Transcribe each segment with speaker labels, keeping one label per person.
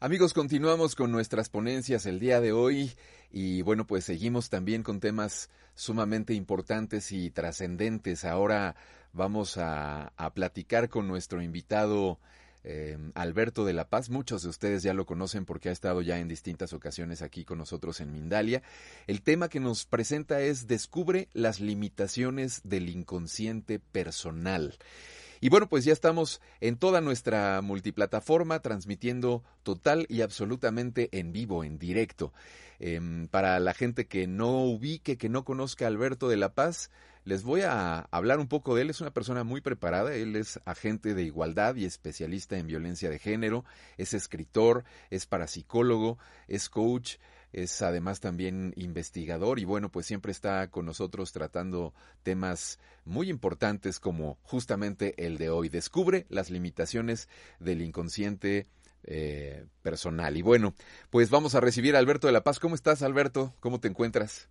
Speaker 1: Amigos, continuamos con nuestras ponencias el día de hoy y bueno, pues seguimos también con temas sumamente importantes y trascendentes. Ahora vamos a, platicar con nuestro invitado eh, Alberto de la Paz. Muchos de ustedes ya lo conocen porque ha estado ya en distintas ocasiones aquí con nosotros en Mindalia. El tema que nos presenta es Descubre las limitaciones del inconsciente personal. Y bueno, pues ya estamos en toda nuestra multiplataforma transmitiendo total y absolutamente en vivo, en directo. Eh, para la gente que no ubique, que no conozca a Alberto de la Paz, les voy a hablar un poco de él. Es una persona muy preparada. Él es agente de igualdad y especialista en violencia de género. Es escritor, es parapsicólogo, es coach es además también investigador y bueno, pues siempre está con nosotros tratando temas muy importantes como justamente el de hoy. Descubre las limitaciones del inconsciente eh, personal. Y bueno, pues vamos a recibir a Alberto de la Paz. ¿Cómo estás, Alberto? ¿Cómo te encuentras?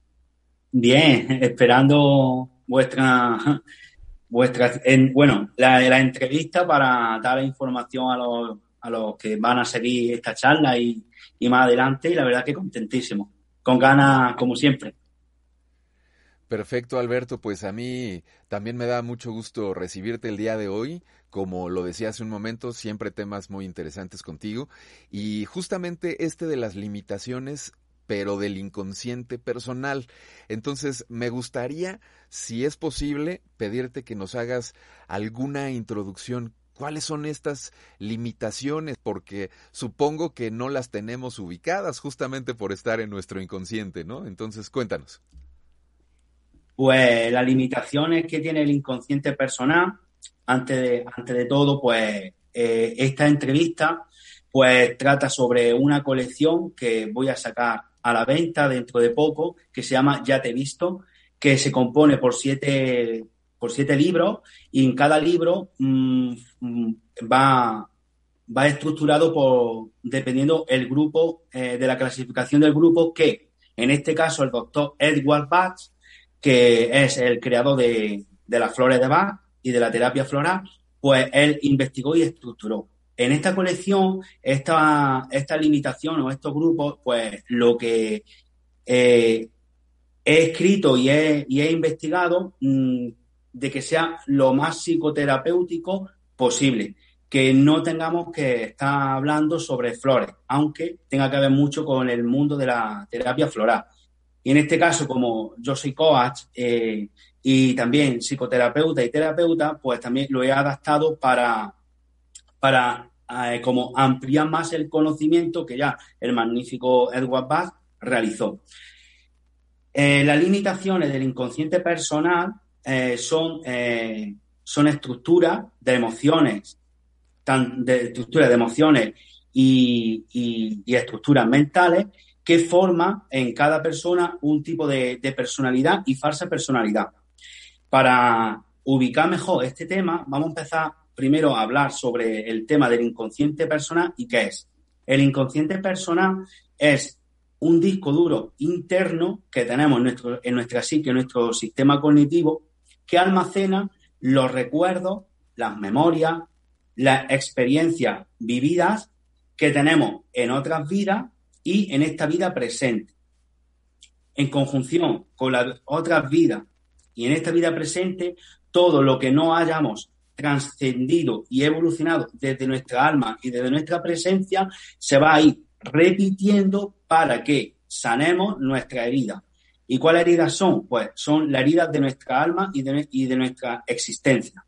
Speaker 2: Bien, esperando vuestra, vuestra en, bueno, la, entrevista para dar información a los, a los que van a seguir esta charla y, y más adelante y la verdad que contentísimo, con ganas como siempre.
Speaker 1: Perfecto, Alberto. Pues a mí también me da mucho gusto recibirte el día de hoy. Como lo decía hace un momento, siempre temas muy interesantes contigo. Y justamente este de las limitaciones, pero del inconsciente personal. Entonces, me gustaría, si es posible, pedirte que nos hagas alguna introducción ¿Cuáles son estas limitaciones? Porque supongo que no las tenemos ubicadas justamente por estar en nuestro inconsciente, ¿no? Entonces, cuéntanos.
Speaker 2: Pues las limitaciones que tiene el inconsciente personal, antes de, antes de todo, pues eh, esta entrevista pues trata sobre una colección que voy a sacar a la venta dentro de poco, que se llama Ya te he visto, que se compone por siete por siete libros y en cada libro mmm, va, va estructurado por, dependiendo el grupo, eh, de la clasificación del grupo, que en este caso el doctor Edward Bach, que es el creador de, de las flores de Bach y de la terapia floral, pues él investigó y estructuró. En esta colección, esta, esta limitación o estos grupos, pues lo que eh, he escrito y he, y he investigado mmm, de que sea lo más psicoterapéutico posible, que no tengamos que estar hablando sobre flores, aunque tenga que ver mucho con el mundo de la terapia floral. Y en este caso, como yo soy coach eh, y también psicoterapeuta y terapeuta, pues también lo he adaptado para, para eh, como ampliar más el conocimiento que ya el magnífico Edward Bach realizó. Eh, las limitaciones del inconsciente personal eh, son, eh, son estructuras de emociones, de estructuras de emociones y, estructuras mentales que forman en cada persona un tipo de, personalidad y falsa personalidad. Para ubicar mejor este tema, vamos a empezar primero a hablar sobre el tema del inconsciente personal y qué es. El inconsciente personal es un disco duro interno que tenemos en, nuestro, en nuestra psique, en nuestro sistema cognitivo, que almacena los recuerdos, las memorias, las experiencias vividas que tenemos en otras vidas y en esta vida presente. En conjunción con las otras vidas y en esta vida presente, todo lo que no hayamos trascendido y evolucionado desde nuestra alma y desde nuestra presencia se va a ir repitiendo para que sanemos nuestra herida, ¿Y cuáles heridas son? Pues son las heridas de nuestra alma y de, nuestra existencia.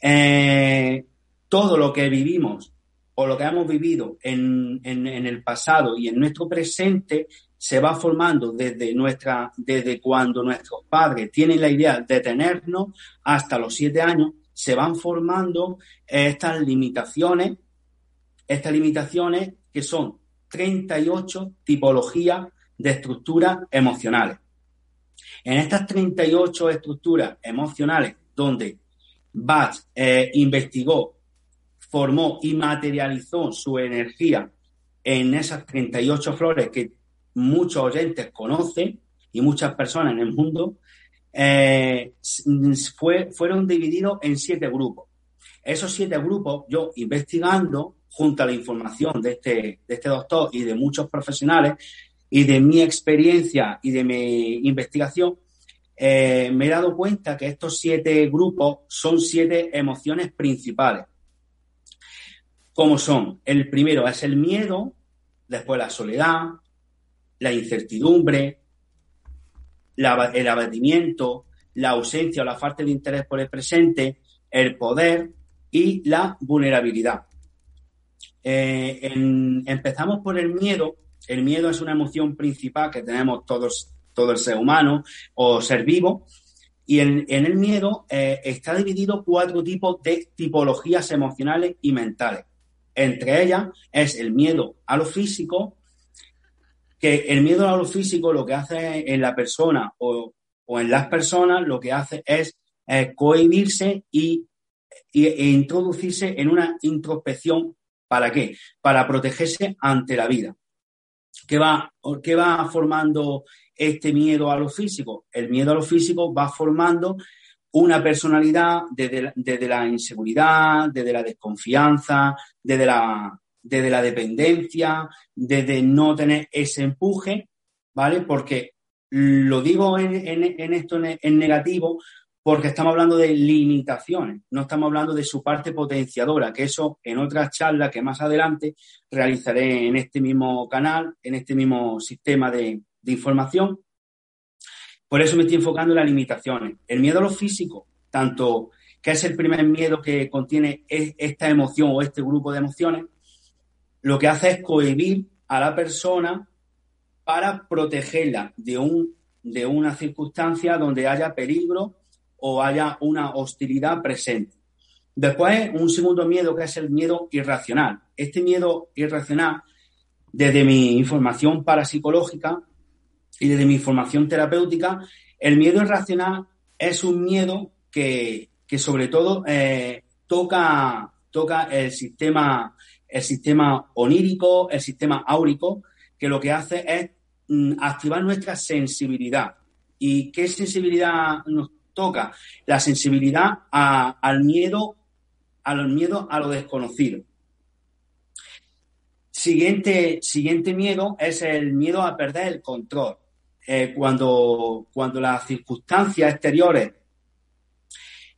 Speaker 2: Eh, todo lo que vivimos o lo que hemos vivido en, el pasado y en nuestro presente se va formando desde nuestra, desde cuando nuestros padres tienen la idea de tenernos hasta los siete años, se van formando estas limitaciones, estas limitaciones que son 38 tipologías de estructuras emocionales. En estas 38 estructuras emocionales donde Bach eh, investigó, formó y materializó su energía en esas 38 flores que muchos oyentes conocen y muchas personas en el mundo, eh, fue, fueron divididos en siete grupos. Esos siete grupos, yo investigando, junto a la información de este, de este doctor y de muchos profesionales, y de mi experiencia y de mi investigación, eh, me he dado cuenta que estos siete grupos son siete emociones principales. ¿Cómo son? El primero es el miedo, después la soledad, la incertidumbre, el abatimiento, la ausencia o la falta de interés por el presente, el poder y la vulnerabilidad. Eh, empezamos por el miedo. El miedo es una emoción principal que tenemos todos todo el ser humano o ser vivo. Y en, el miedo eh, está dividido cuatro tipos de tipologías emocionales y mentales. Entre ellas es el miedo a lo físico, que el miedo a lo físico lo que hace en la persona o, en las personas lo que hace es eh, cohibirse y, e introducirse en una introspección. ¿Para qué? Para protegerse ante la vida. ¿Qué va, va formando este miedo a lo físico? El miedo a lo físico va formando una personalidad desde, la inseguridad, desde la desconfianza, desde la, desde la dependencia, desde no tener ese empuje, ¿vale? Porque lo digo en, esto en, negativo porque estamos hablando de limitaciones, no estamos hablando de su parte potenciadora, que eso en otras charlas que más adelante realizaré en este mismo canal, en este mismo sistema de, información. Por eso me estoy enfocando en las limitaciones. El miedo a lo físico, tanto que es el primer miedo que contiene esta emoción o este grupo de emociones, lo que hace es cohibir a la persona para protegerla de, un, de una circunstancia donde haya peligro o haya una hostilidad presente. Después, un segundo miedo que es el miedo irracional. Este miedo irracional, desde mi información parapsicológica y desde mi información terapéutica, el miedo irracional es un miedo que, sobre todo eh, toca, toca el sistema, el sistema onírico, el sistema áurico, que lo que hace es mm, activar nuestra sensibilidad. ¿Y qué sensibilidad nos toca la sensibilidad al miedo, al miedo a lo desconocido. Siguiente, siguiente miedo es el miedo a perder el control. Eh, cuando, cuando las circunstancias exteriores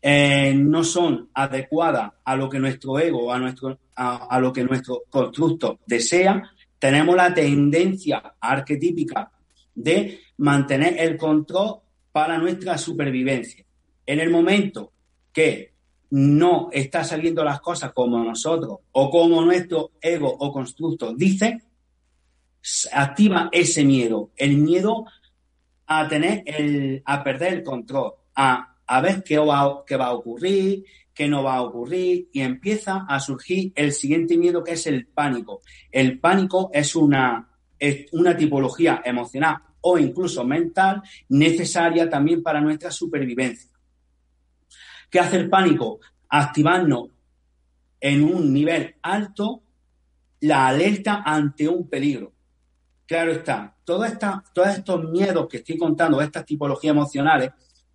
Speaker 2: eh, no son adecuadas a lo que nuestro ego, a, nuestro, a, lo que nuestro constructo desea, tenemos la tendencia arquetípica de mantener el control para nuestra supervivencia. En el momento que no está saliendo las cosas como nosotros o como nuestro ego o constructo dice, activa ese miedo, el miedo a tener el, a perder el control, a, a ver qué va, qué va a ocurrir, qué no va a ocurrir, y empieza a surgir el siguiente miedo que es el pánico. El pánico es una, es una tipología emocional o incluso mental necesaria también para nuestra supervivencia. ¿Qué hace el pánico? Activarnos en un nivel alto la alerta ante un peligro. Claro está, todos estos miedos que estoy contando, estas tipologías emocionales,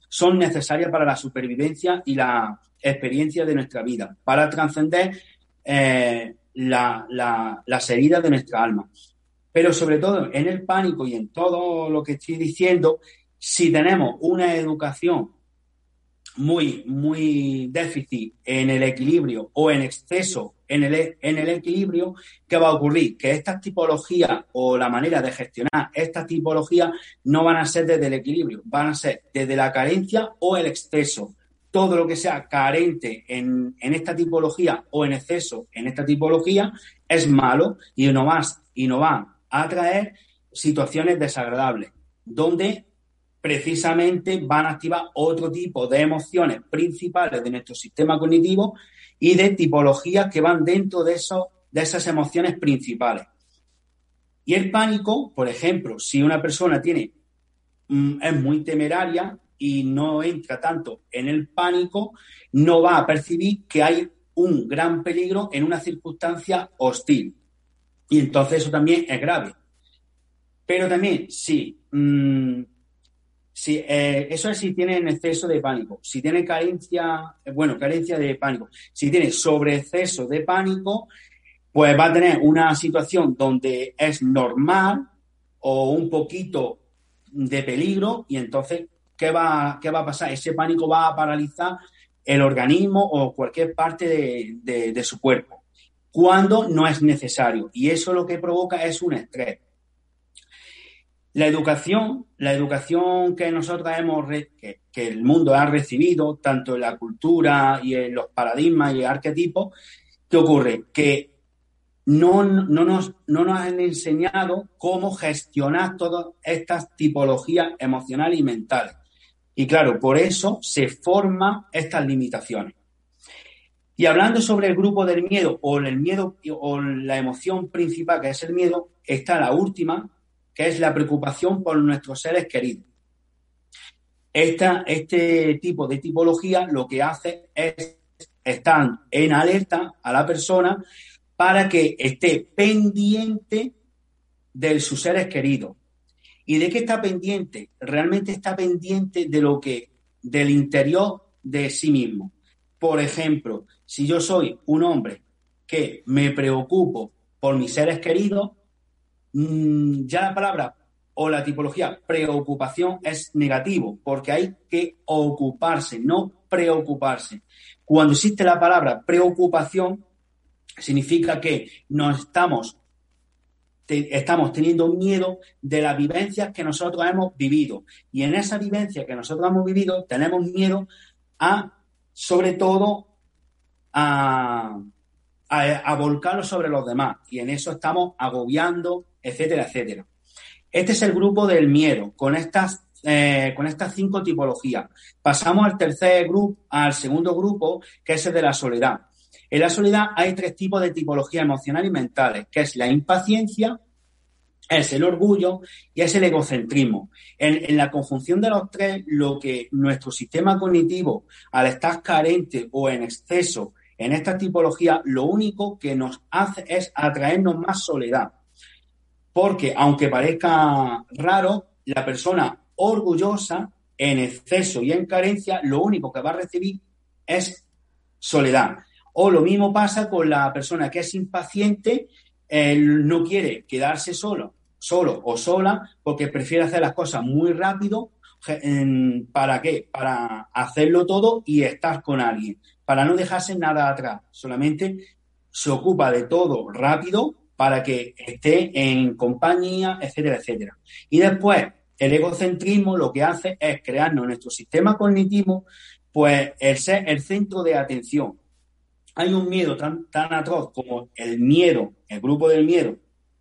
Speaker 2: son necesarias para la supervivencia y la experiencia de nuestra vida, para trascender eh, las heridas de nuestra alma. Pero sobre todo en el pánico y en todo lo que estoy diciendo, si tenemos una educación muy, muy déficit en el equilibrio o en exceso en el, en el equilibrio, ¿qué va a ocurrir? Que estas tipologías o la manera de gestionar estas tipologías no van a ser desde el equilibrio, van a ser desde la carencia o el exceso. todo lo que sea carente en, esta tipología o en exceso en esta tipología es malo y no, más, y no va a traer situaciones desagradables, donde precisamente van a activar otro tipo de emociones principales de nuestro sistema cognitivo y de tipologías que van dentro de, eso, de esas emociones principales. Y el pánico, por ejemplo, si una persona tiene, mm, es muy temeraria y no entra tanto en el pánico, no va a percibir que hay un gran peligro en una circunstancia hostil. Y entonces eso también es grave. Pero también, si, mm, si eh, eso es si tiene exceso de pánico. Si tiene carencia, bueno, carencia de pánico. Si tiene sobreexceso de pánico, pues va a tener una situación donde es normal o un poquito de peligro y entonces, ¿qué va, qué va a pasar? Ese pánico va a paralizar el organismo o cualquier parte de, de su cuerpo cuando no es necesario. Y eso lo que provoca es un estrés. La educación, la educación que nosotros hemos, que, el mundo ha recibido, tanto en la cultura y en los paradigmas y arquetipos, ¿qué ocurre? Que no, nos, no nos han enseñado cómo gestionar todas estas tipologías emocionales y mentales. Y claro, por eso se forman estas limitaciones. Y hablando sobre el grupo del miedo o el miedo o la emoción principal que es el miedo, está la última, que es la preocupación por nuestros seres queridos. este tipo de tipología lo que hace es estar en alerta a la persona para que esté pendiente de sus seres queridos. ¿Y de qué está pendiente? Realmente está pendiente de lo que, del interior de sí mismo. Por ejemplo, si yo soy un hombre que me preocupo por mis seres queridos, Mm, ya la palabra o la tipología preocupación es negativo, porque hay que ocuparse, no preocuparse. Cuando existe la palabra preocupación, significa que nos estamos, estamos teniendo miedo de las vivencias que nosotros hemos vivido. Y en esa vivencia que nosotros hemos vivido, tenemos miedo a, sobre todo, a, a volcarlo sobre los demás. Y en eso estamos agobiando, etcétera, etcétera. Este es el grupo del miedo, con estas, eh, con estas cinco tipologías. Pasamos al tercer grupo, al segundo grupo, que es el de la soledad. En la soledad hay tres tipos de tipología emocional y mentales, que es la impaciencia, es el orgullo y es el egocentrismo. En, en, la conjunción de los tres, lo que nuestro sistema cognitivo, al estar carente o en exceso en esta tipología, lo único que nos hace es atraernos más soledad porque aunque parezca raro, la persona orgullosa, en exceso y en carencia, lo único que va a recibir es soledad. O lo mismo pasa con la persona que es impaciente, no quiere quedarse solo, solo o sola, porque prefiere hacer las cosas muy rápido. ¿Para qué? Para hacerlo todo y estar con alguien, para no dejarse nada atrás. Solamente se ocupa de todo rápido para que esté en compañía, etcétera, etcétera. Y después, el egocentrismo lo que hace es crearnos nuestro sistema cognitivo, pues el ser el centro de atención. Hay un miedo tan, tan atroz como el miedo, el grupo del miedo,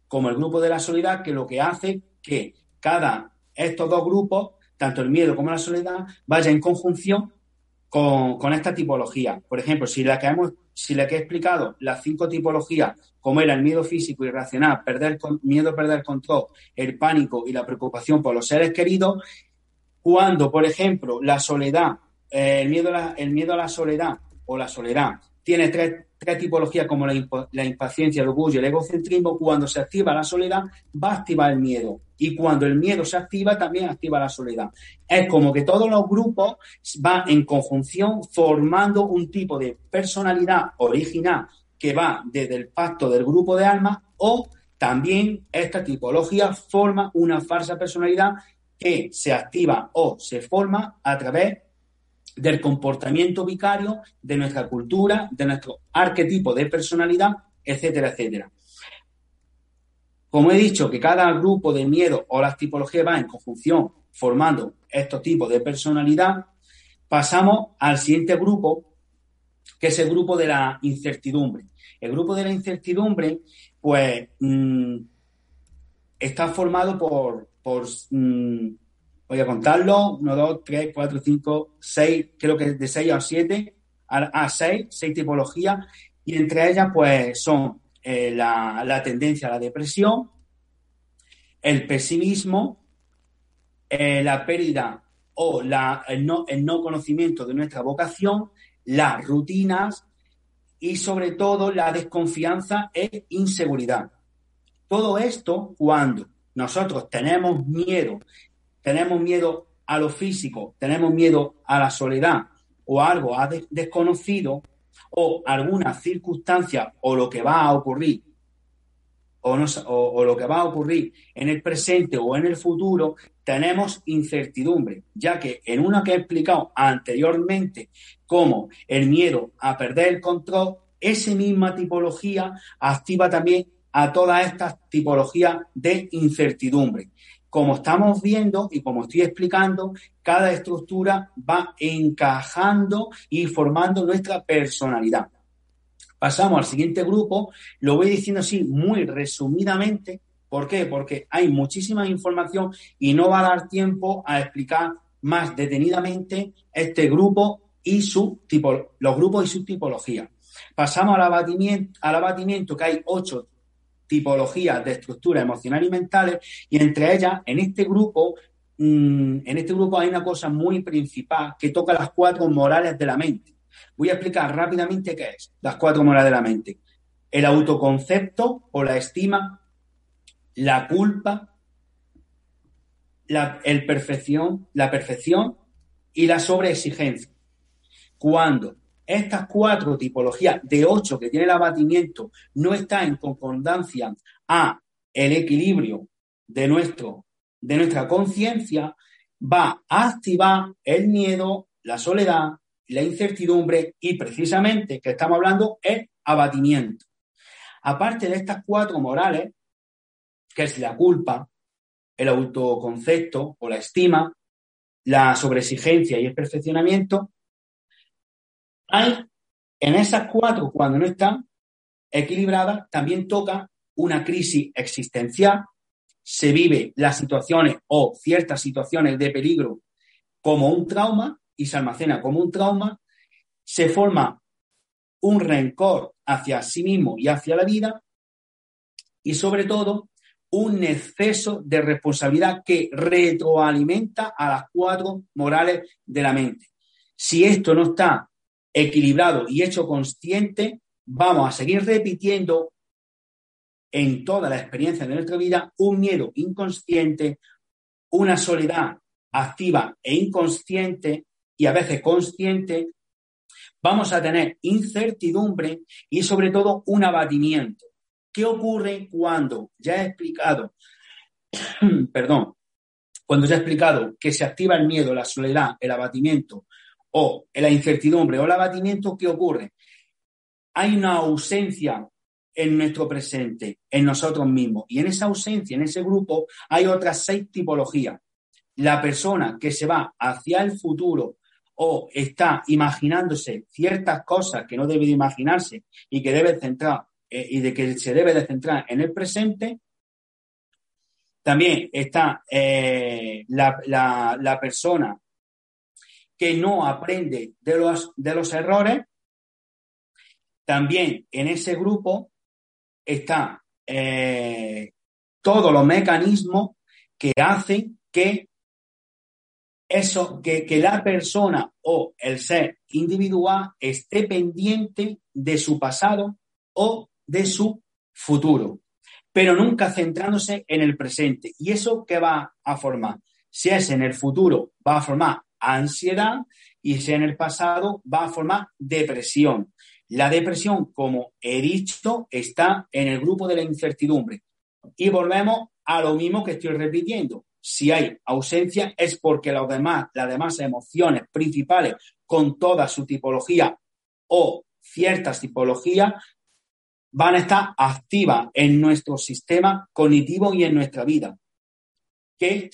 Speaker 2: como el grupo de la soledad, que lo que hace que cada estos dos grupos, tanto el miedo como la soledad, vaya en conjunción con, esta tipología. Por ejemplo, si la que hemos si le he explicado las cinco tipologías, como era el miedo físico irracional, perder, miedo a perder control, el pánico y la preocupación por los seres queridos, cuando, por ejemplo, la soledad, eh, el, miedo a la, el miedo a la soledad o la soledad tiene tres, tipologías como la, impaciencia, el orgullo, el egocentrismo, cuando se activa la soledad, va a activar el miedo. Y cuando el miedo se activa, también activa la soledad. Es como que todos los grupos van en conjunción formando un tipo de personalidad original que va desde el pacto del grupo de almas o también esta tipología forma una falsa personalidad que se activa o se forma a través del comportamiento vicario, de nuestra cultura, de nuestro arquetipo de personalidad, etcétera, etcétera. Como he dicho, que cada grupo de miedo o las tipologías va en conjunción formando estos tipos de personalidad, Pasamos al siguiente grupo, que es el grupo de la incertidumbre. El grupo de la incertidumbre, pues, mm, está formado por, mm, voy a contarlo, 1, 2, 3, 4, 5, 6, creo que de 6 a 7, a 6, 6 tipologías, y entre ellas, pues, son eh, la, la, tendencia a la depresión, el pesimismo, eh, la pérdida o la, el, no, el no conocimiento de nuestra vocación, las rutinas y sobre todo la desconfianza e inseguridad. Todo esto cuando nosotros tenemos miedo, tenemos miedo a lo físico, tenemos miedo a la soledad o algo desconocido o alguna circunstancia o lo que va a ocurrir o, o, lo que va a ocurrir en el presente o en el futuro, tenemos incertidumbre, ya que en una que he explicado anteriormente como el miedo a perder el control, esa misma tipología activa también a todas estas tipologías de incertidumbre. Como estamos viendo y como estoy explicando, cada estructura va encajando y formando nuestra personalidad. Pasamos al siguiente grupo, lo voy diciendo así muy resumidamente. ¿Por qué? Porque hay muchísima información y no va a dar tiempo a explicar más detenidamente este grupo y su tipo, los grupos y su tipología. Pasamos al abatimiento, al abatimiento que hay ocho tipologías de estructura emocional y mentales y entre ellas en este grupo mm, en este grupo hay una cosa muy principal que toca las cuatro morales de la mente Voy a explicar rápidamente qué es las cuatro morales de la mente. El autoconcepto o la estima, la culpa, el perfección, la perfección y la sobreexigencia. Cuando estas cuatro tipologías de ocho que tiene el abatimiento no están en concordancia a el equilibrio de, nuestro, de nuestra conciencia, va a activar el miedo, la soledad, la incertidumbre y precisamente que estamos hablando es abatimiento. Aparte de estas cuatro morales, que es la culpa, el autoconcepto o la estima, la sobreexigencia y el perfeccionamiento, hay en esas cuatro, cuando no están equilibradas, también toca una crisis existencial, se vive las situaciones o ciertas situaciones de peligro como un trauma y se almacena como un trauma, se forma un rencor hacia sí mismo y hacia la vida. Y sobre todo un exceso de responsabilidad que retroalimenta a las cuatro morales de la mente. Si esto no está equilibrado y hecho consciente, vamos a seguir repitiendo en toda la experiencia de nuestra vida un miedo inconsciente, una soledad activa e inconsciente y a veces consciente, vamos a tener incertidumbre y sobre todo un abatimiento. ¿Qué ocurre cuando ya he explicado, perdón, cuando ya he explicado que se activa el miedo, la soledad, el abatimiento o la incertidumbre o el abatimiento, ¿qué ocurre? Hay una ausencia en nuestro presente, en nosotros mismos. Y en esa ausencia, en ese grupo, hay otras seis tipologías. La persona que se va hacia el futuro o está imaginándose ciertas cosas que no debe de imaginarse y que debe centrar eh, y de que se debe de centrar en el presente. También está eh, la, persona que no aprende de los, de los errores. También en ese grupo está eh, todos los mecanismos que hacen que eso, que, que la persona o el ser individual esté pendiente de su pasado o de su futuro, pero nunca centrándose en el presente. ¿Y eso qué va a formar? Si es en el futuro, va a formar ansiedad y si en el pasado, va a formar depresión. La depresión, como he dicho, está en el grupo de la incertidumbre. Y volvemos a lo mismo que estoy repitiendo si hay ausencia es porque los demás, las demás emociones principales con toda su tipología o ciertas tipologías van a estar activas en nuestro sistema cognitivo y en nuestra vida. Que,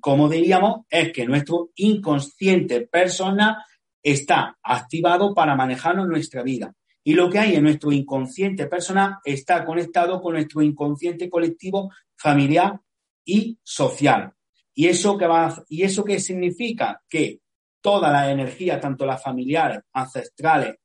Speaker 2: como diríamos, es que nuestro inconsciente personal está activado para manejarnos nuestra vida. Y lo que hay en nuestro inconsciente personal está conectado con nuestro inconsciente colectivo, familiar y social. ¿Y eso qué va y eso qué significa? Que toda la energía, tanto las familiares, ancestrales,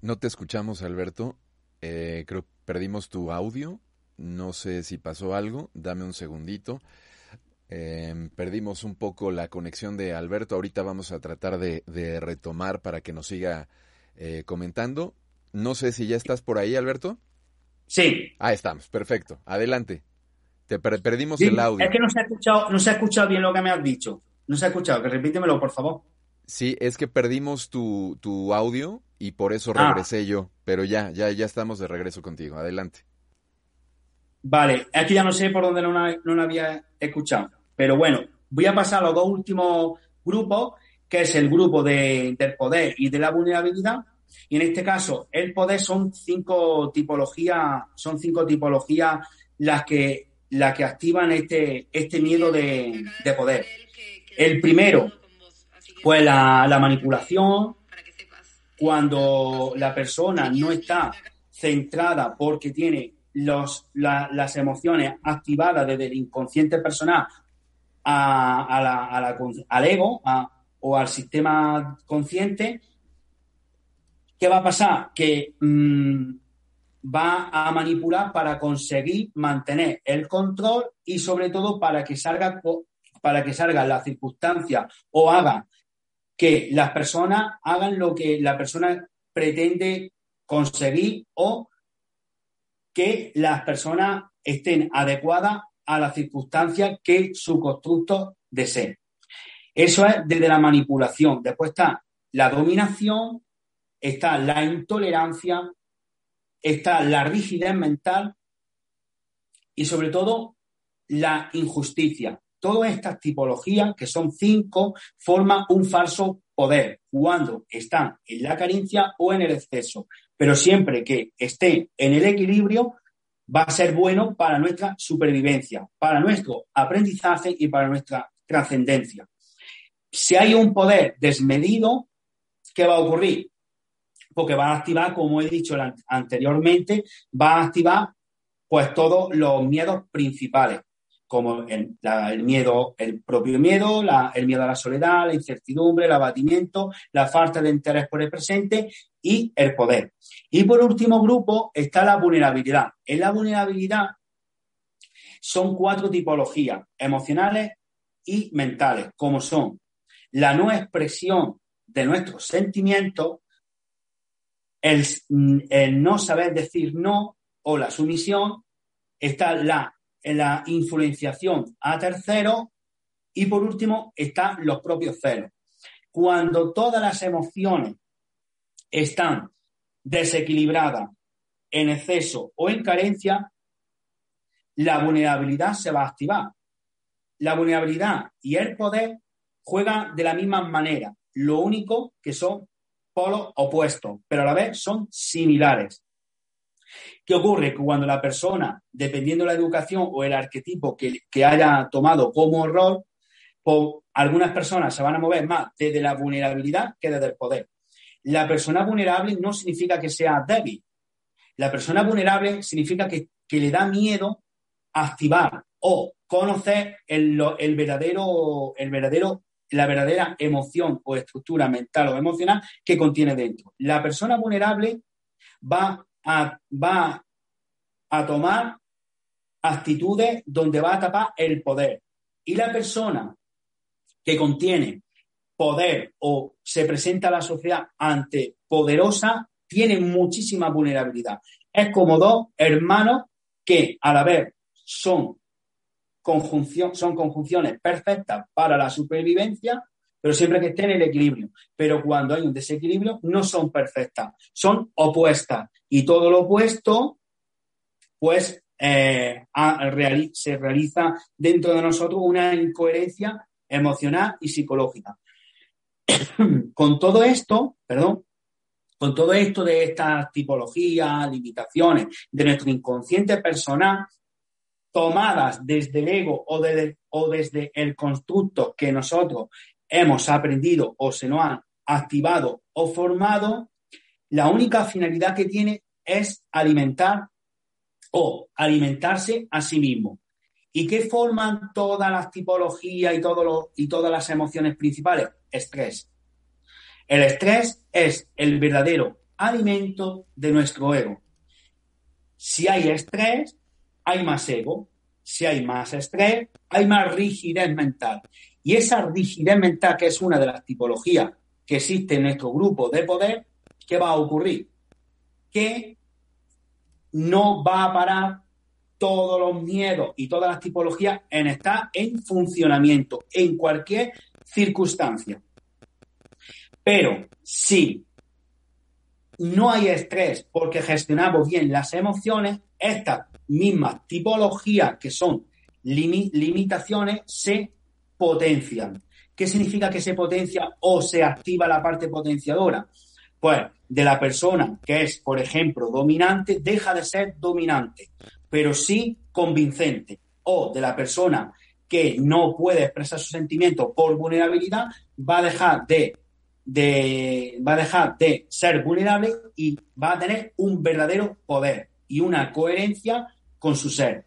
Speaker 1: No te escuchamos, Alberto. Eh, creo que perdimos tu audio. No sé si pasó algo. Dame un segundito. Em, perdimos un poco la conexión de Alberto. Ahorita vamos a tratar de, retomar para que nos siga eh, comentando. No sé si ya estás por ahí, Alberto.
Speaker 2: Sí.
Speaker 1: Ahí estamos, perfecto. Adelante. Te perdimos el audio.
Speaker 2: Es que no se, ha escuchado, no se ha escuchado bien lo que me has dicho. No se ha escuchado, que repítemelo, por favor.
Speaker 1: Sí, es que perdimos tu, tu audio y por eso ah. regresé yo. Pero ya, ya, ya estamos de regreso contigo. Adelante.
Speaker 2: Vale, aquí ya no sé por dónde no, no había escuchado. Pero bueno, voy a pasar a los dos últimos grupos, que es el grupo de, del poder y de la vulnerabilidad. Y en este caso, el poder son cinco tipologías, son cinco tipologías las que, las que activan este, este miedo de, de poder. El primero, pues la, la manipulación, cuando la persona no está centrada porque tiene los, las emociones activadas desde el inconsciente personal a, la, al ego o al sistema consciente, ¿qué va a pasar? Que mm, va a manipular para conseguir mantener el control y sobre todo para que salga para que salga la circunstancia o haga que las personas hagan lo que la persona pretende conseguir o que las personas estén adecuadas a las circunstancias que su constructo desee. Eso es desde la manipulación. Después está la dominación, está la intolerancia, está la rigidez mental y sobre todo la injusticia. Todas estas tipologías, que son cinco, forman un falso poder cuando están en la carencia o en el exceso. Pero siempre que esté en el equilibrio, va a ser bueno para nuestra supervivencia, para nuestro aprendizaje y para nuestra trascendencia. Si hay un poder desmedido, ¿qué va a ocurrir? Porque va a activar, como he dicho anteriormente, va a activar pues todos los miedos principales como el, miedo, el propio miedo, el miedo a la soledad, la incertidumbre, el abatimiento, la falta de interés por el presente y el poder. Y por último grupo está la vulnerabilidad. En la vulnerabilidad son cuatro tipologías, emocionales y mentales, como son la no expresión de nuestros sentimientos, el, el no saber decir no o la sumisión, está la la influenciación a terceros y por último están los propios celos. Cuando todas las emociones están desequilibradas, en exceso o en carencia, la vulnerabilidad se va a activar. La vulnerabilidad y el poder juegan de la misma manera, lo único que son polos opuestos, pero a la vez son similares. ¿Qué ocurre? Que cuando la persona, dependiendo de la educación o el arquetipo que, haya tomado como rol, pues algunas personas se van a mover más desde la vulnerabilidad que desde el poder. La persona vulnerable no significa que sea débil. La persona vulnerable significa que, le da miedo activar o conocer el, el, verdadero, el verdadero, la verdadera emoción o estructura mental o emocional que contiene dentro. La persona vulnerable va va a tomar actitudes donde va a tapar el poder. Y la persona que contiene poder o se presenta a la sociedad ante poderosa tiene muchísima vulnerabilidad. Es como dos hermanos que a la vez son, conjunción, son conjunciones perfectas para la supervivencia, pero siempre que estén en el equilibrio. Pero cuando hay un desequilibrio, no son perfectas, son opuestas. Y todo lo opuesto, pues eh, se realiza dentro de nosotros una incoherencia emocional y psicológica. con todo esto, perdón, con todo esto de estas tipologías, limitaciones de nuestro inconsciente personal, tomadas desde el ego o, o desde el constructo que nosotros hemos aprendido o se nos han activado o formado, la única finalidad que tiene es alimentar o alimentarse a sí mismo. ¿Y qué forman todas las tipologías y, y todas las emociones principales? Estrés. El estrés es el verdadero alimento de nuestro ego. Si hay estrés, hay más ego. Si hay más estrés, hay más rigidez mental. Y esa rigidez mental, que es una de las tipologías que existe en nuestro grupo de poder, ¿qué va a ocurrir? Que no va a parar todos los miedos y todas las tipologías en estar en funcionamiento en cualquier circunstancia. Pero si no hay estrés porque gestionamos bien las emociones, estas mismas tipologías que son limitaciones se potencian. ¿Qué significa que se potencia o se activa la parte potenciadora? Pues de la persona que es, por ejemplo, dominante, deja de ser dominante, pero sí convincente. O de la persona que no puede expresar sus sentimientos por vulnerabilidad, va a dejar de, de, va a dejar de ser vulnerable y va a tener un verdadero poder y una coherencia con su ser.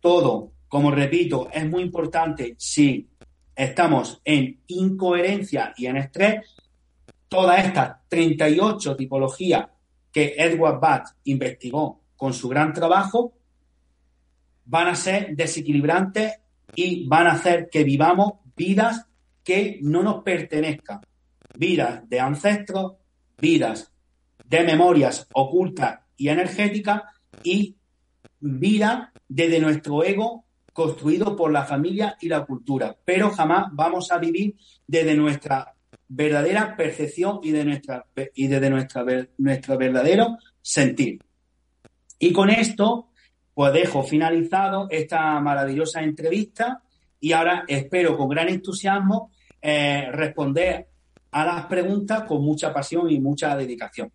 Speaker 2: Todo, como repito, es muy importante si estamos en incoherencia y en estrés, todas estas 38 tipologías que Edward Batt investigó con su gran trabajo van a ser desequilibrantes y van a hacer que vivamos vidas que no nos pertenezcan. Vidas de ancestros, vidas de memorias ocultas y energéticas y vidas desde nuestro ego construido por la familia y la cultura, pero jamás vamos a vivir desde nuestra verdadera percepción y de nuestra y desde nuestra, nuestro verdadero sentir. Y con esto, pues dejo finalizado esta maravillosa entrevista y ahora espero con gran entusiasmo eh, responder a las preguntas con mucha pasión y mucha dedicación.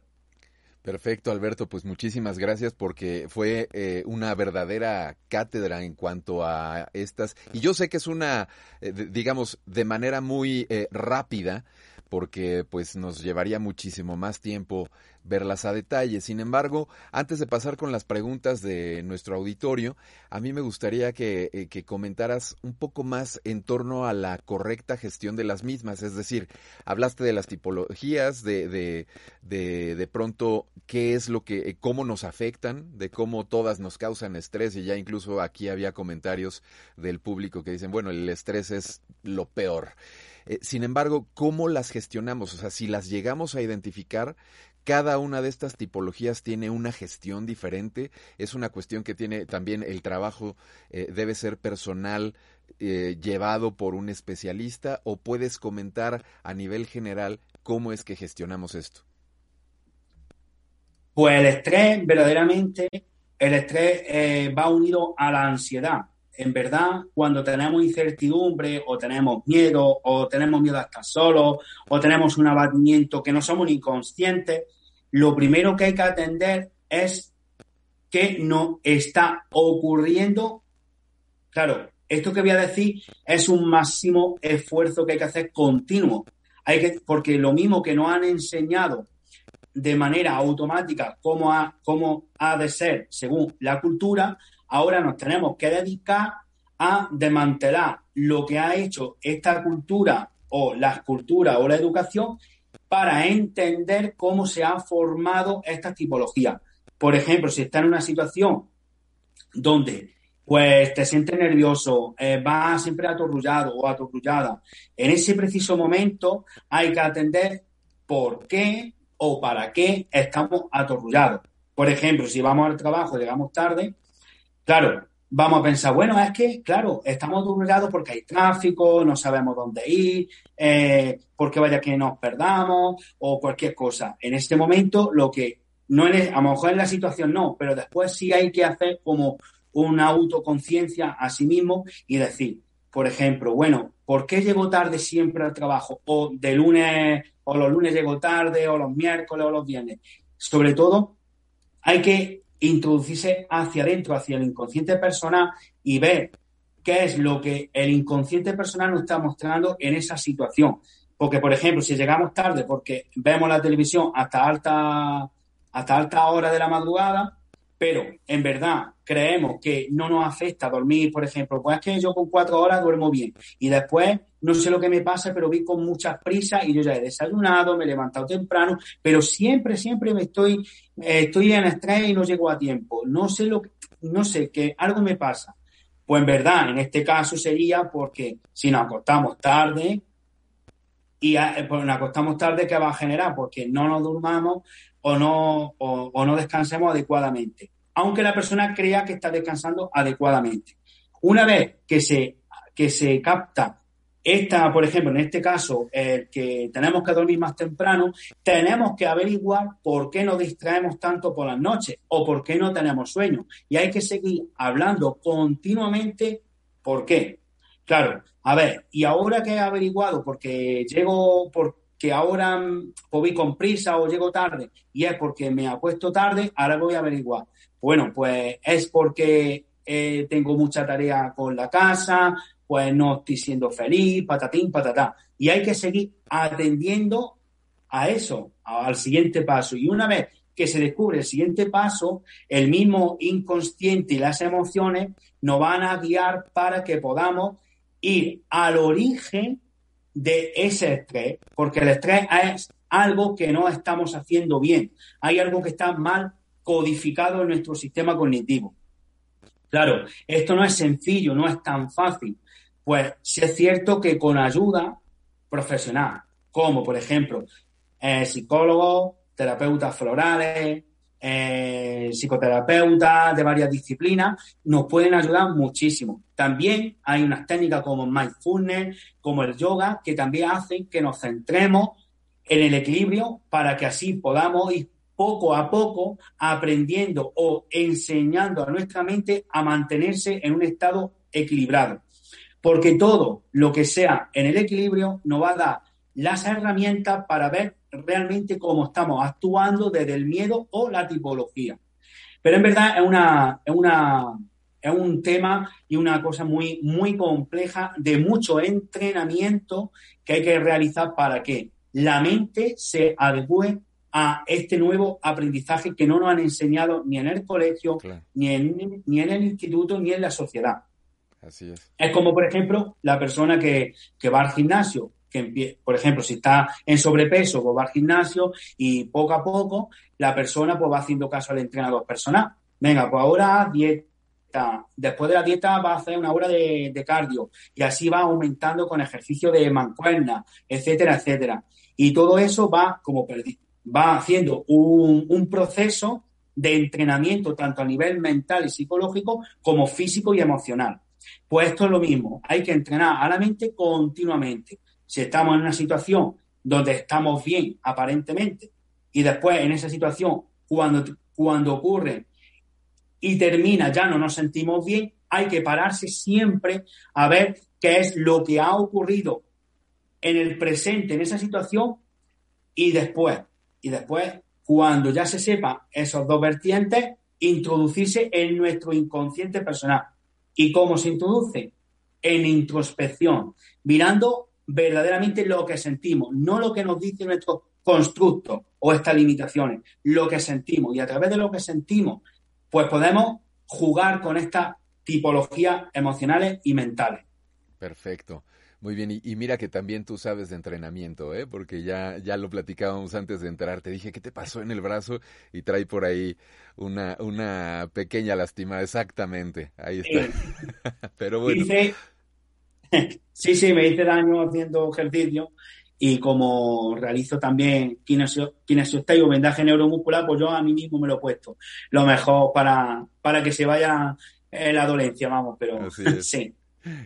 Speaker 1: Perfecto, Alberto. Pues muchísimas gracias porque fue eh, una verdadera cátedra en cuanto a estas. Y yo sé que es una, eh, digamos, de manera muy rápida, porque pues nos llevaría muchísimo más tiempo verlas a detalle. Sin embargo, antes de pasar con las preguntas de nuestro auditorio, a mí me gustaría que, eh, que, comentaras un poco más en torno a la correcta gestión de las mismas. Es decir, hablaste de las tipologías, de, de, de, de pronto qué es lo que, cómo nos afectan, de cómo todas nos causan estrés y ya incluso aquí había comentarios del público que dicen, bueno, el estrés es lo peor. Eh, sin embargo, ¿cómo las gestionamos? O sea, si las llegamos a identificar, cada una de estas tipologías tiene una gestión diferente. Es una cuestión que tiene también el trabajo, eh, debe ser personal, eh, llevado por un especialista o puedes comentar a nivel general cómo es que gestionamos esto.
Speaker 2: Pues el estrés, verdaderamente, el estrés va unido a la ansiedad. En verdad, cuando tenemos incertidumbre o tenemos miedo o tenemos miedo a estar solos o tenemos un abatimiento que no somos inconscientes, lo primero que hay que atender es que no está ocurriendo. Claro, esto que voy a decir es un máximo esfuerzo que hay que hacer continuo. Hay que, porque lo mismo que nos han enseñado de manera automática cómo cómo ha de ser según la cultura, ahora nos tenemos que dedicar a desmantelar lo que ha hecho esta cultura o las culturas o la educación para entender cómo se ha formado esta tipología. Por ejemplo, si está en una situación donde pues te sientes nervioso, eh, vas siempre atorrullado o atorrullada, en ese preciso momento hay que atender por qué o para qué estamos atorrullados. Por ejemplo, si vamos al trabajo y llegamos tarde, claro, vamos a pensar, bueno, es que, claro, estamos doblegados porque hay tráfico, no sabemos dónde ir, eh, porque vaya que nos perdamos o cualquier cosa. En este momento, lo que no es, a lo mejor en la situación no, pero después sí hay que hacer como una autoconciencia a sí mismo y decir, por ejemplo, bueno, ¿por qué llego tarde siempre al trabajo? O de lunes, o los lunes llego tarde, o los miércoles, o los viernes. Sobre todo, hay que introducirse hacia adentro, hacia el inconsciente personal y ver qué es lo que el inconsciente personal nos está mostrando en esa situación. Porque, por ejemplo, si llegamos tarde porque vemos la televisión hasta alta, hasta alta hora de la madrugada, pero en verdad creemos que no nos afecta dormir, por ejemplo, pues es que yo con cuatro horas duermo bien y después no sé lo que me pasa, pero vi con muchas prisas y yo ya he desayunado, me he levantado temprano, pero siempre, siempre me estoy, eh, estoy en estrés y no llego a tiempo. No sé lo que, no sé, que algo me pasa. Pues en verdad, en este caso sería porque si nos acostamos tarde, y eh, pues nos acostamos tarde, ¿qué va a generar? Porque no nos durmamos o no, o, no descansemos adecuadamente, aunque la persona crea que está descansando adecuadamente. Una vez que se, que se capta esta, por ejemplo, en este caso, el que tenemos que dormir más temprano, tenemos que averiguar por qué nos distraemos tanto por las noches o por qué no tenemos sueño. Y hay que seguir hablando continuamente por qué. Claro, a ver, y ahora que he averiguado, porque llego, porque ahora voy con prisa o llego tarde, y es porque me apuesto tarde, ahora voy a averiguar. Bueno, pues es porque eh, tengo mucha tarea con la casa, pues no estoy siendo feliz, patatín, patatá. Y hay que seguir atendiendo a eso, al siguiente paso. Y una vez que se descubre el siguiente paso, el mismo inconsciente y las emociones nos van a guiar para que podamos ir al origen de ese estrés, porque el estrés es algo que no estamos haciendo bien, hay algo que está mal codificado en nuestro sistema cognitivo. Claro, esto no es sencillo, no es tan fácil. Pues sí es cierto que con ayuda profesional, como por ejemplo eh, psicólogos, terapeutas florales, eh, psicoterapeutas de varias disciplinas, nos pueden ayudar muchísimo. También hay unas técnicas como mindfulness, como el yoga, que también hacen que nos centremos en el equilibrio para que así podamos ir poco a poco aprendiendo o enseñando a nuestra mente a mantenerse en un estado equilibrado. Porque todo lo que sea en el equilibrio nos va a dar las herramientas para ver realmente cómo estamos actuando desde el miedo o la tipología. Pero en verdad es una, es una es un tema y una cosa muy, muy compleja de mucho entrenamiento que hay que realizar para que la mente se adecue a este nuevo aprendizaje que no nos han enseñado ni en el colegio, ni, en, ni en el instituto, ni en la sociedad. Así es. Es como, por ejemplo, la persona que, que va al gimnasio por ejemplo, si está en sobrepeso, pues va al gimnasio y poco a poco la persona pues va haciendo caso al entrenador personal. Venga, pues ahora dieta. Después de la dieta va a hacer una hora de, cardio y así va aumentando con ejercicio de mancuerna, etcétera, etcétera. Y todo eso va como va haciendo un proceso de entrenamiento tanto a nivel mental y psicológico como físico y emocional. Pues esto es lo mismo, hay que entrenar a la mente continuamente si estamos en una situación donde estamos bien aparentemente y después en esa situación cuando, cuando ocurre y termina ya no nos sentimos bien, hay que pararse siempre a ver qué es lo que ha ocurrido en el presente, en esa situación y después. Y después, cuando ya se sepa esos dos vertientes, introducirse en nuestro inconsciente personal. ¿Y cómo se introduce? En introspección, mirando verdaderamente lo que sentimos, no lo que nos dice nuestro constructo o estas limitaciones, lo que sentimos. Y a través de lo que sentimos, pues podemos jugar con estas tipologías emocionales y mentales.
Speaker 1: Perfecto. Muy bien, y, mira que también tú sabes de entrenamiento, ¿eh? porque ya, ya lo platicábamos antes de entrar. Te dije, ¿qué te pasó en el brazo? Y trae por ahí una, una pequeña lástima, exactamente. Ahí está. Pero bueno.
Speaker 2: Sí, sí, me hice daño haciendo ejercicio y como realizo también kinesio, o vendaje neuromuscular, pues yo a mí mismo me lo he puesto. Lo mejor para, para que se vaya eh, la dolencia, vamos, pero sí.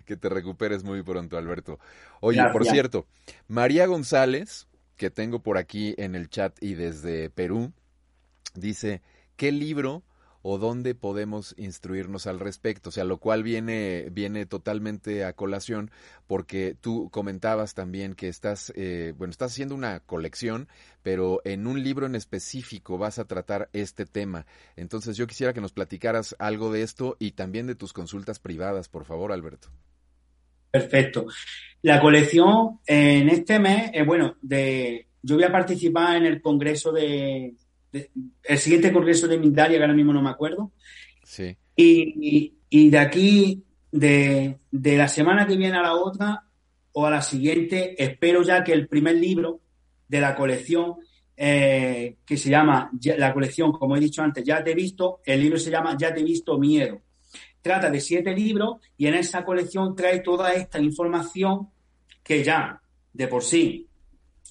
Speaker 1: Que te recuperes muy pronto, Alberto. Oye, por cierto, María González, que tengo por aquí en el chat y desde Perú, dice, ¿qué libro o dónde podemos instruirnos al respecto, o sea, lo cual viene, viene totalmente a colación porque tú comentabas también que estás, eh, bueno, estás haciendo una colección, pero en un libro en específico vas a tratar este tema. Entonces yo quisiera que nos platicaras algo de esto y también de tus consultas privadas, por favor, Alberto.
Speaker 2: Perfecto. La colección en este mes, eh, bueno, de, yo voy a participar en el congreso de, el siguiente congreso de Mindalia, que ahora mismo no me acuerdo.
Speaker 1: Sí.
Speaker 2: Y, de aquí, de, la semana que viene a la otra o a la siguiente, espero ya que el primer libro de la colección, eh, que se llama, la colección, como he dicho antes, Ya te he visto, el libro se llama Ya te he visto miedo trata de siete libros y en esa colección trae toda esta información que ya de por sí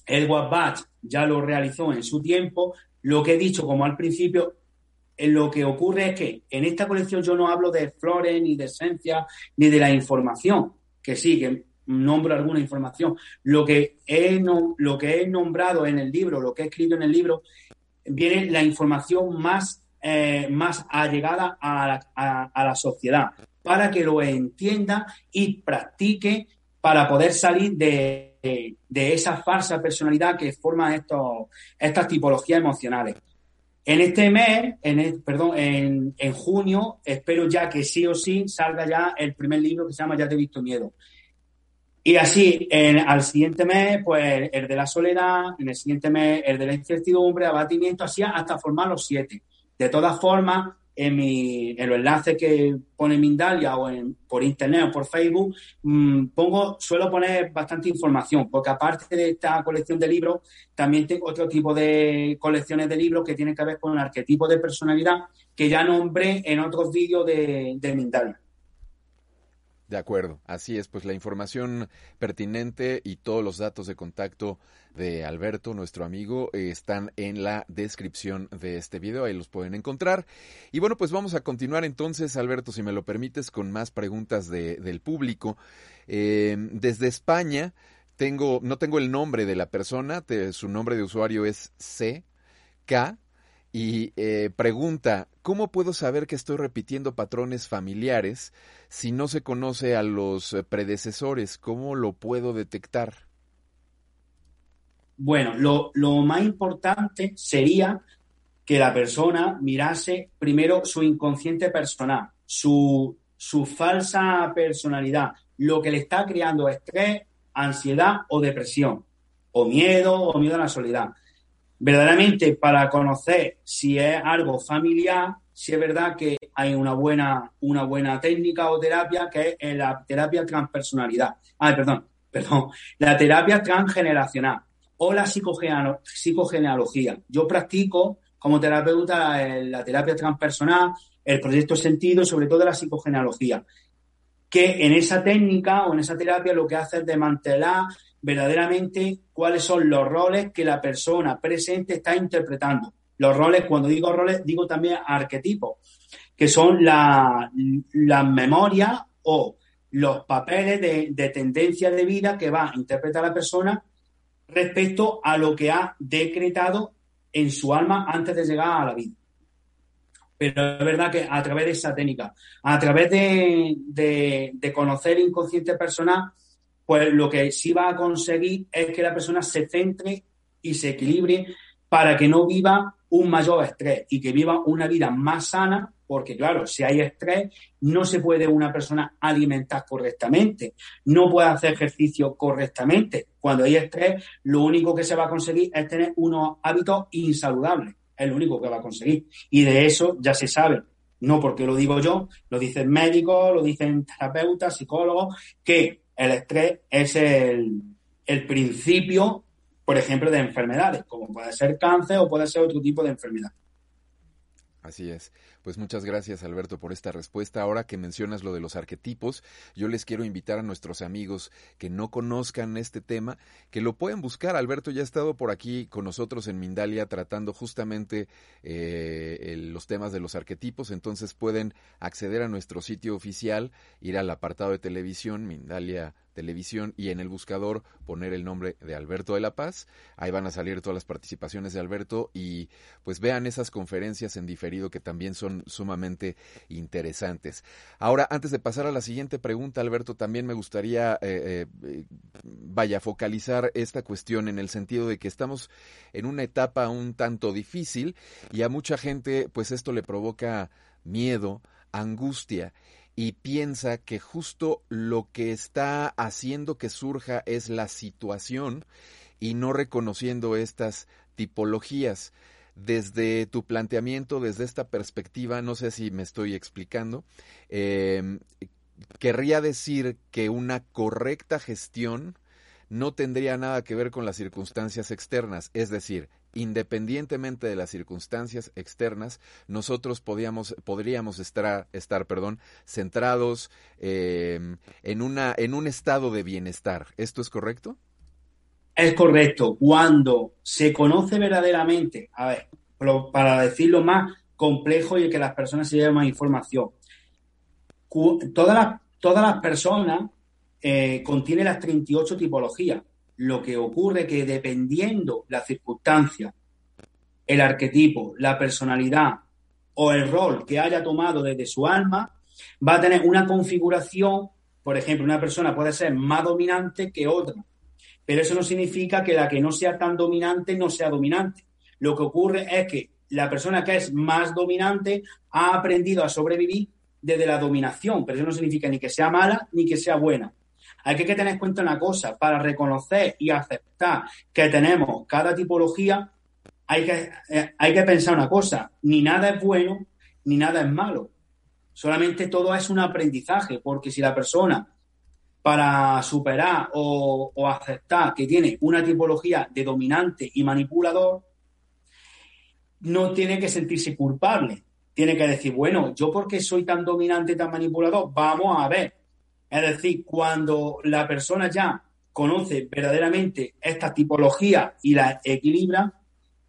Speaker 2: Edward Bach ya lo realizó en su tiempo. Lo que he dicho, como al principio, en lo que ocurre es que en esta colección yo no hablo de flores, ni de esencia, ni de la información, que sí, que nombro alguna información. Lo que he, lo que he nombrado en el libro, lo que he escrito en el libro, viene la información más eh, más allegada a la, a, la sociedad, para que lo entienda y practique para poder salir de, de, esa falsa personalidad que forma estos, estas tipologías emocionales. En este mes, en perdón, en, en, junio, espero ya que sí o sí salga ya el primer libro que se llama Ya te he visto miedo. Y así, en, al siguiente mes, pues el de la soledad, en el siguiente mes el de la incertidumbre, abatimiento, así hasta formar los siete. De todas formas, en, mi, en los enlaces que pone Mindalia o en, por internet o por Facebook, mm, pongo, suelo poner bastante información, porque aparte de esta colección de libros, también tengo otro tipo de colecciones de libros que tienen que ver con el arquetipo de personalidad que ya nombré en otros vídeos de, de Mindalia.
Speaker 1: De acuerdo, así es, pues la información pertinente y todos los datos de contacto de Alberto, nuestro amigo, están en la descripción de este video, ahí los pueden encontrar. Y bueno, pues vamos a continuar entonces, Alberto, si me lo permites, con más preguntas de, del público. Eh, desde España, tengo, no tengo el nombre de la persona, su nombre de usuario es CK y eh, pregunta, ¿cómo puedo saber que estoy repitiendo patrones familiares si no se conoce a los eh, predecesores? ¿Cómo lo puedo detectar?
Speaker 2: Bueno, lo, más importante sería que la persona mirase primero su inconsciente personal, su, su falsa personalidad, lo que le está creando estrés, ansiedad o depresión, o miedo o miedo a la soledad verdaderamente para conocer si es algo familiar, si es verdad que hay una buena, una buena técnica o terapia que es la terapia transpersonalidad. Ah, perdón, perdón, la terapia transgeneracional o la psicogenealogía. Yo practico como terapeuta la terapia transpersonal, el proyecto sentido sobre todo la psicogenealogía, que en esa técnica o en esa terapia lo que hace es desmantelar verdaderamente cuáles son los roles que la persona presente está interpretando. Los roles, cuando digo roles, digo también arquetipos, que son las la memorias o los papeles de, de tendencia de vida que va a interpretar la persona respecto a lo que ha decretado en su alma antes de llegar a la vida. Pero es verdad que a través de esa técnica, a través de, conocer inconsciente personal, pues lo que sí va a conseguir es que la persona se centre y se equilibre para que no viva un mayor estrés y que viva una vida más sana, porque claro, si hay estrés, no se puede una persona alimentar correctamente, no puede hacer ejercicio correctamente. Cuando hay estrés, lo único que se va a conseguir es tener unos hábitos insaludables, es lo único que va a conseguir. Y de eso ya se sabe, no porque lo digo yo, lo dicen médicos, lo dicen terapeutas, psicólogos, que el estrés es el, principio, por ejemplo, de enfermedades, como puede ser cáncer o puede ser otro tipo de enfermedad.
Speaker 1: Así es. Pues muchas gracias Alberto por esta respuesta. Ahora que mencionas lo de los arquetipos, yo les quiero invitar a nuestros amigos que no conozcan este tema, que lo pueden buscar. Alberto ya ha estado por aquí con nosotros en Mindalia tratando justamente eh, los temas de los arquetipos, entonces pueden acceder a nuestro sitio oficial, ir al apartado de televisión, Mindalia televisión y en el buscador poner el nombre de Alberto de la Paz. Ahí van a salir todas las participaciones de Alberto y pues vean esas conferencias en diferido que también son sumamente interesantes. Ahora, antes de pasar a la siguiente pregunta, Alberto, también me gustaría, eh, eh, vaya, focalizar esta cuestión en el sentido de que estamos en una etapa un tanto difícil y a mucha gente, pues esto le provoca miedo, angustia y piensa que justo lo que está haciendo que surja es la situación y no reconociendo estas tipologías. Desde tu planteamiento, desde esta perspectiva, no sé si me estoy explicando, em, querría decir que una correcta gestión no tendría nada que ver con las circunstancias externas, es decir, independientemente de las circunstancias externas, nosotros podríamos estar, estar perdón, centrados em, en, una, en un estado de bienestar. ¿Esto es correcto?
Speaker 2: Es correcto. Cuando se conoce verdaderamente, a ver, para decirlo más complejo y que las personas se lleven más información, todas las, las personas eh, contienen las 38 tipologías. Lo que ocurre que dependiendo la circunstancia, el arquetipo, la personalidad o el rol que haya tomado desde su alma, va a tener una configuración, por ejemplo, una persona puede ser más dominante que otra, pero eso no significa que la que no sea tan dominante no sea dominante. Lo que ocurre es que la persona que es más dominante ha aprendido a sobrevivir desde la dominación, pero eso no significa ni que sea mala ni que sea buena. Hay que tener en cuenta una cosa, para reconocer y aceptar que tenemos cada tipología, hay que, eh, hay que pensar una cosa, ni nada es bueno ni nada es malo. Solamente todo es un aprendizaje, porque si la persona para superar o, aceptar que tiene una tipología de dominante y manipulador, no tiene que sentirse culpable. Tiene que decir, bueno, yo porque soy tan dominante tan manipulador, vamos a ver es decir, cuando la persona ya conoce verdaderamente esta tipología y la equilibra,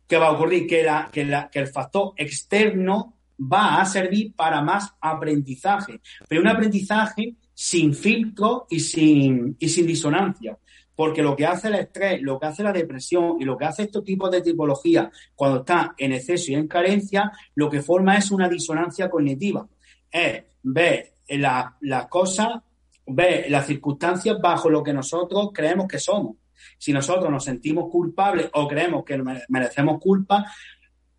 Speaker 2: ¿qué va a ocurrir? Que el factor externo va a servir para más aprendizaje, pero un aprendizaje sin filtro y sin, y sin disonancia. Porque lo que hace el estrés, lo que hace la depresión y lo que hace estos tipos de tipología cuando está en exceso y en carencia, lo que forma es una disonancia cognitiva. Es ver las cosas ve las circunstancias bajo lo que nosotros creemos que somos. Si nosotros nos sentimos culpables o creemos que merecemos culpa,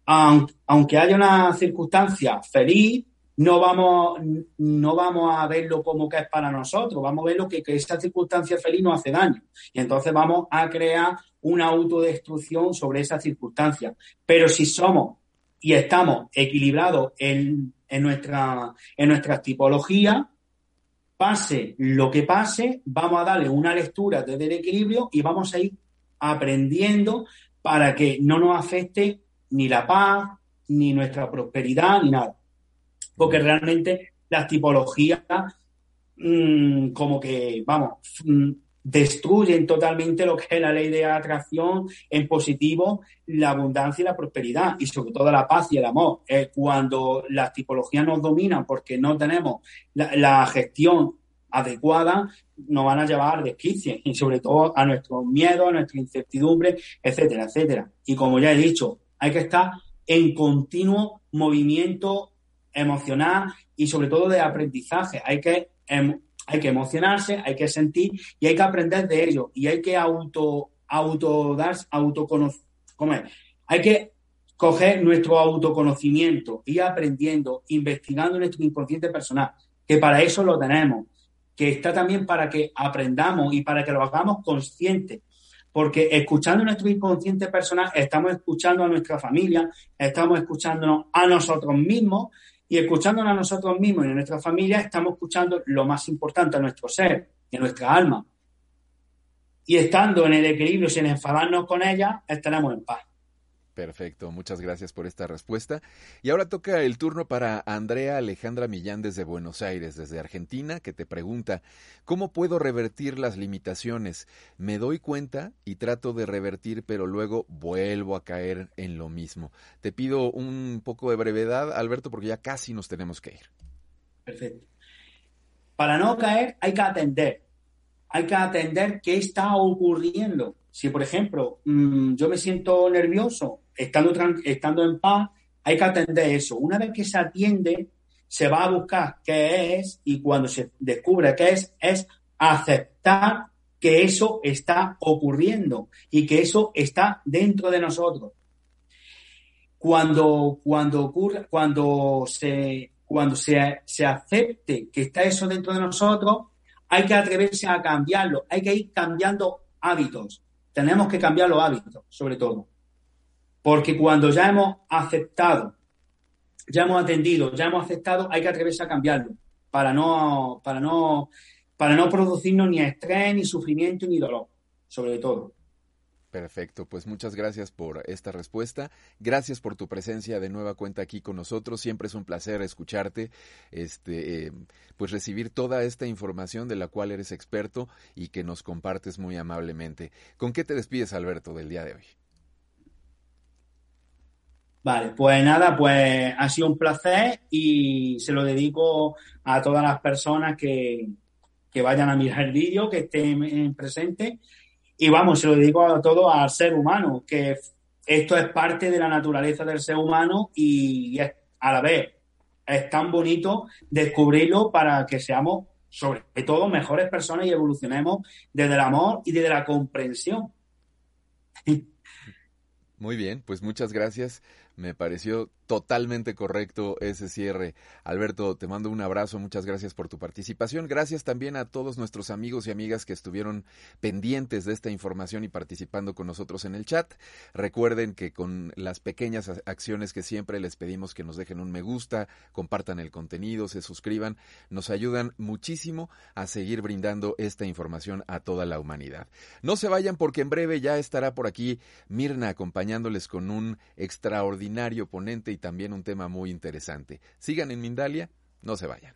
Speaker 2: aunque haya una circunstancia feliz, no vamos, no vamos a verlo como que es para nosotros, vamos a verlo que, que esa circunstancia feliz nos hace daño. Y entonces vamos a crear una autodestrucción sobre esa circunstancia. Pero si somos y estamos equilibrados en, en, nuestra, en nuestras tipologías, pase lo que pase, vamos a darle una lectura desde el equilibrio y vamos a ir aprendiendo para que no nos afecte ni la paz, ni nuestra prosperidad, ni nada. Porque realmente las tipologías mm, como que, vamos, mm, destruyen totalmente lo que es la ley de atracción en positivo, la abundancia y la prosperidad, y sobre todo la paz y el amor. cuando las tipologías nos dominan porque no tenemos la, gestión adecuada, nos van a llevar a desquicie y sobre todo a nuestro miedo, a nuestra incertidumbre, etcétera, etcétera. Y como ya he dicho, hay que estar en continuo movimiento emocional y sobre todo de aprendizaje. Hay que em, hay que emocionarse, hay que sentir y hay que aprender de ello. Y hay que auto, auto dar, autoconocer, Hay que coger nuestro autoconocimiento, ir aprendiendo, investigando nuestro inconsciente personal, que para eso lo tenemos, que está también para que aprendamos y para que lo hagamos consciente. Porque escuchando nuestro inconsciente personal, estamos escuchando a nuestra familia, estamos escuchándonos a nosotros mismos y escuchándonos a nosotros mismos y a nuestra familia, estamos escuchando lo más importante a nuestro ser y a nuestra alma. Y estando en el equilibrio sin enfadarnos con ella, estaremos en paz.
Speaker 1: Perfecto, muchas gracias por esta respuesta. Y ahora toca el turno para Andrea Alejandra Millán desde Buenos Aires, desde Argentina, que te pregunta, ¿cómo puedo revertir las limitaciones? Me doy cuenta y trato de revertir, pero luego vuelvo a caer en lo mismo. Te pido un poco de brevedad, Alberto, porque ya casi nos tenemos que ir.
Speaker 2: Perfecto. Para no caer hay que atender, hay que atender qué está ocurriendo. Si, por ejemplo, mm, yo me siento nervioso estando, estando en paz, hay que atender eso. Una vez que se atiende, se va a buscar qué es y cuando se descubre qué es, es aceptar que eso está ocurriendo y que eso está dentro de nosotros. Cuando, cuando ocurre, cuando se, cuando se, se acepte que está eso dentro de nosotros, hay que atreverse a cambiarlo, hay que ir cambiando hábitos. Tenemos que cambiar los hábitos, sobre todo. Porque cuando ya hemos aceptado, ya hemos atendido, ya hemos aceptado, hay que atreverse a cambiarlo para no, para no, para no producirnos ni estrés, ni sufrimiento, ni dolor, sobre todo.
Speaker 1: Perfecto, pues muchas gracias por esta respuesta. Gracias por tu presencia de nueva cuenta aquí con nosotros. Siempre es un placer escucharte, este, eh, pues recibir toda esta información de la cual eres experto y que nos compartes muy amablemente. ¿Con qué te despides, Alberto, del día de hoy?
Speaker 2: Vale, pues nada, pues ha sido un placer y se lo dedico a todas las personas que, que vayan a mirar el vídeo, que estén presentes y vamos, se lo digo a todo al ser humano, que esto es parte de la naturaleza del ser humano y a la vez es tan bonito descubrirlo para que seamos, sobre todo, mejores personas y evolucionemos desde el amor y desde la comprensión.
Speaker 1: Muy bien, pues muchas gracias. Me pareció totalmente correcto ese cierre. Alberto, te mando un abrazo, muchas gracias por tu participación. Gracias también a todos nuestros amigos y amigas que estuvieron pendientes de esta información y participando con nosotros en el chat. Recuerden que con las pequeñas acciones que siempre les pedimos que nos dejen un me gusta, compartan el contenido, se suscriban, nos ayudan muchísimo a seguir brindando esta información a toda la humanidad. No se vayan porque en breve ya estará por aquí Mirna acompañándoles con un extraordinario ponente y también un tema muy interesante. Sigan en Mindalia, no se vayan.